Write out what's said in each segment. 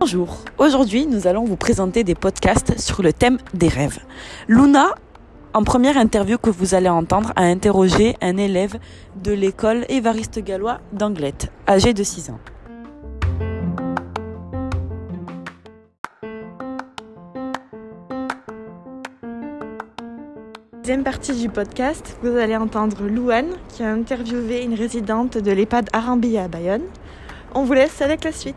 Bonjour, aujourd'hui nous allons vous présenter des podcasts sur le thème des rêves. Luna, en première interview que vous allez entendre, a interrogé un élève de l'école Évariste Gallois d'Anglette, âgé de 6 ans. Deuxième partie du podcast, vous allez entendre Louane qui a interviewé une résidente de l'EHPAD Arambi à Bayonne. On vous laisse avec la suite.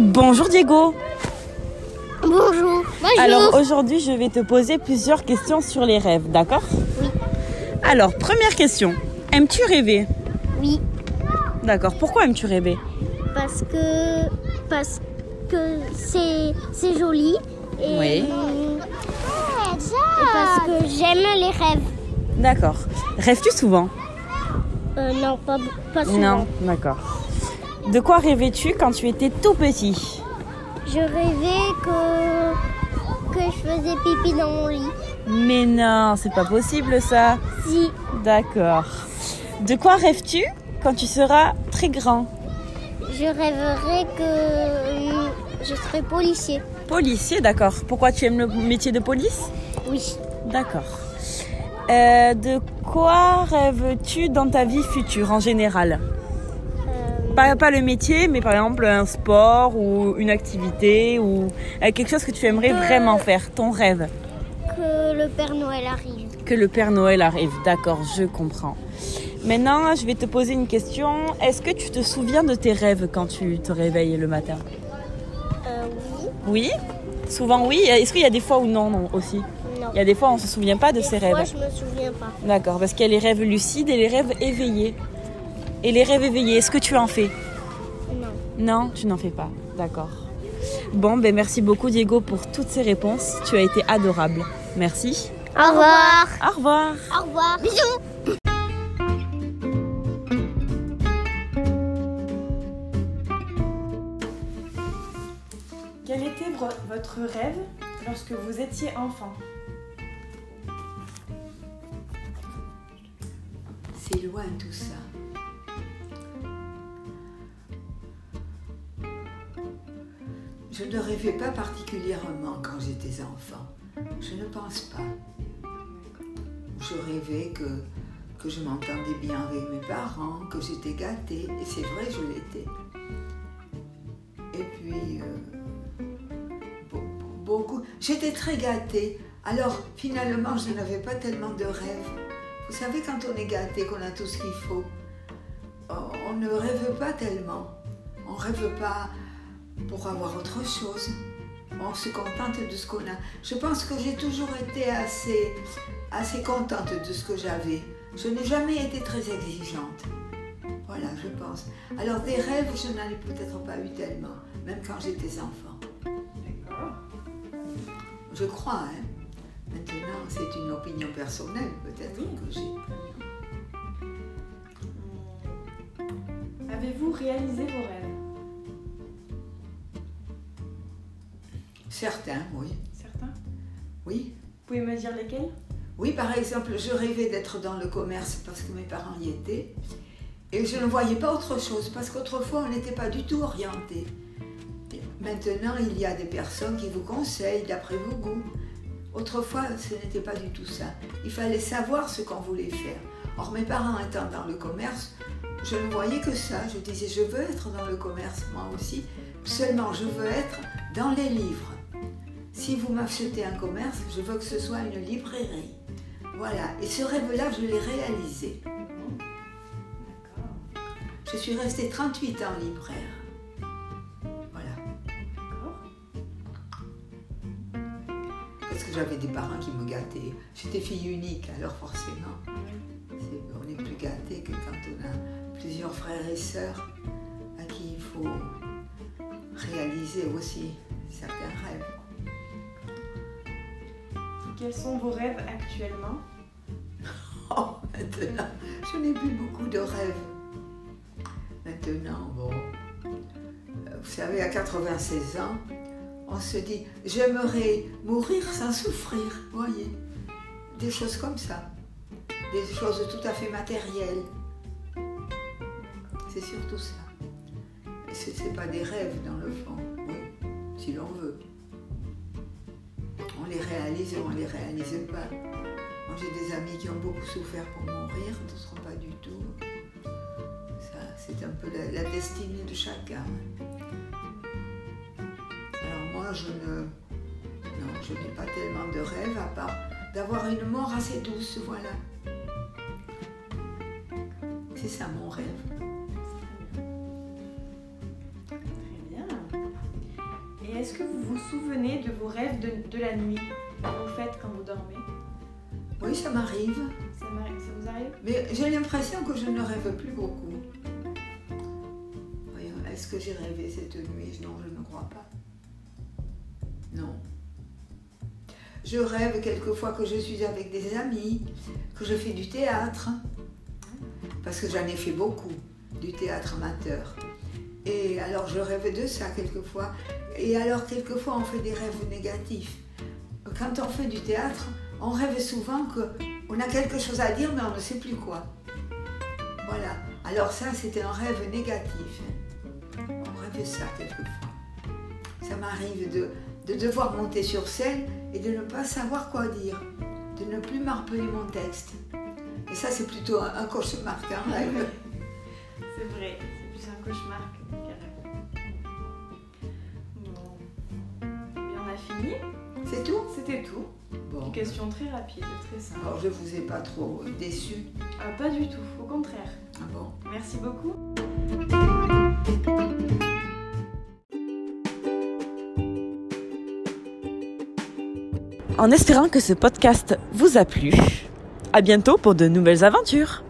Bonjour Diego. Bonjour. Bonjour. Alors aujourd'hui, je vais te poser plusieurs questions sur les rêves, d'accord? Oui. Alors, première question. Aimes-tu rêver? Oui, D'accord. Pourquoi aimes-tu rêver? Parce que parce que c'est c'est joli et, Oui. et parce que j'aime les rêves. D'accord. Rêves-tu souvent? Euh, non, pas pas souvent. Non. D'accord. De quoi rêvais-tu quand tu étais tout petit? Je rêvais que que je faisais pipi dans mon lit. Mais non, c'est pas possible ça. Si, D'accord. De quoi rêves-tu quand tu seras très grand? Je rêverais que euh, je serais policier. Policier, d'accord. Pourquoi tu aimes le métier de police? Oui. D'accord. Euh, de quoi rêves-tu dans ta vie future en général? Euh, pas, pas le métier, mais par exemple un sport ou une activité ou euh, quelque chose que tu aimerais vraiment faire, ton rêve? que le Père Noël arrive. Que le Père Noël arrive, d'accord, je comprends. Maintenant, je vais te poser une question. Est-ce que tu te souviens de tes rêves quand tu te réveilles le matin? Euh, oui. Oui? Souvent oui. Est-ce qu'il y a des fois où non, non aussi? Non. Il y a des fois où on se souvient pas de ses Moi, rêves. je me souviens pas. D'accord, parce qu'il y a les rêves lucides et les rêves éveillés. Et les rêves éveillés, est-ce que tu en fais? Non. Non, tu n'en fais pas. D'accord. Bon, ben merci beaucoup Diego pour toutes ces réponses. Tu as été adorable. Merci. Au revoir. Au revoir. Au revoir. Bisous. Quel était vo- votre rêve lorsque vous étiez enfant? C'est loin tout ça. Je ne rêvais pas particulièrement quand j'étais enfant. Je ne pense pas. Je rêvais que, que je m'entendais bien avec mes parents, que j'étais gâtée. Et c'est vrai, je l'étais. Et puis, euh. J'étais très gâtée. Alors, finalement, je n'avais pas tellement de rêves. Vous savez, quand on est gâté, qu'on a tout ce qu'il faut, on ne rêve pas tellement. On ne rêve pas pour avoir autre chose. On se contente de ce qu'on a. Je pense que j'ai toujours été assez, assez contente de ce que j'avais. Je n'ai jamais été très exigeante. Voilà, je pense. Alors des rêves, je n'en ai peut-être pas eu tellement, même quand j'étais enfant. Je crois, hein. Maintenant, c'est une opinion personnelle peut-être Oui. que j'ai. Avez-vous réalisé vos rêves? Certains, oui. Certains? Oui. Vous pouvez me dire lesquels? Oui, par exemple, je rêvais d'être dans le commerce parce que mes parents y étaient. Et je ne voyais pas autre chose parce qu'autrefois, on n'était pas du tout orienté. Maintenant, il y a des personnes qui vous conseillent d'après vos goûts. Autrefois, ce n'était pas du tout ça. Il fallait savoir ce qu'on voulait faire. Or, mes parents étant dans le commerce, je ne voyais que ça. Je disais, je veux être dans le commerce, moi aussi. Seulement, je veux être dans les livres. Si vous m'achetez un commerce, je veux que ce soit une librairie. Voilà. Et ce rêve-là, je l'ai réalisé. D'accord. Je suis restée 38 ans libraire. Parce que j'avais des parents qui me gâtaient. J'étais fille unique, alors forcément, on est plus gâté que quand on a plusieurs frères et sœurs à qui il faut réaliser aussi certains rêves. Quels sont vos rêves actuellement? Oh, maintenant, je n'ai plus beaucoup de rêves. Maintenant, bon, euh, vous savez, à 96 ans, on se dit, j'aimerais mourir sans souffrir, voyez. Des choses comme ça. Des choses tout à fait matérielles. C'est surtout ça. Ce n'est pas des rêves dans le fond, oui, si l'on veut. On les réalise ou on ne les réalise pas. J'ai des amis qui ont beaucoup souffert pour mourir, d'autres pas du tout. C'est un peu la destinée de chacun. Moi je ne. Non, je n'ai pas tellement de rêves à part d'avoir une mort assez douce, voilà. C'est ça mon rêve. Très bien. Et est-ce que vous vous souvenez de vos rêves de, de la nuit que vous faites quand vous dormez? Oui, ça m'arrive. ça, m'arrive- ça vous arrive? Mais j'ai l'impression que je ne rêve plus beaucoup. Est-ce que j'ai rêvé cette nuit? Non, je ne crois pas. Non. Je rêve quelquefois que je suis avec des amis, que je fais du théâtre, parce que j'en ai fait beaucoup, du théâtre amateur. Et alors je rêve de ça quelquefois. Et alors quelquefois on fait des rêves négatifs. Quand on fait du théâtre, on rêve souvent que on a quelque chose à dire mais on ne sait plus quoi. Voilà. Alors ça c'était un rêve négatif. On rêve ça quelquefois. Ça m'arrive de, de devoir monter sur scène et de ne pas savoir quoi dire, de ne plus me rappeler mon texte. Et ça c'est plutôt un, un cauchemar qu'un rêve. C'est vrai, c'est plus un cauchemar qu'un rêve. Bon. Bien, on a fini. C'est tout? C'était tout. Bon. Une question très rapide, très simple. Alors je vous ai pas trop déçu. Ah, pas du tout, au contraire. Ah bon? Merci beaucoup. En espérant que ce podcast vous a plu, à bientôt pour de nouvelles aventures.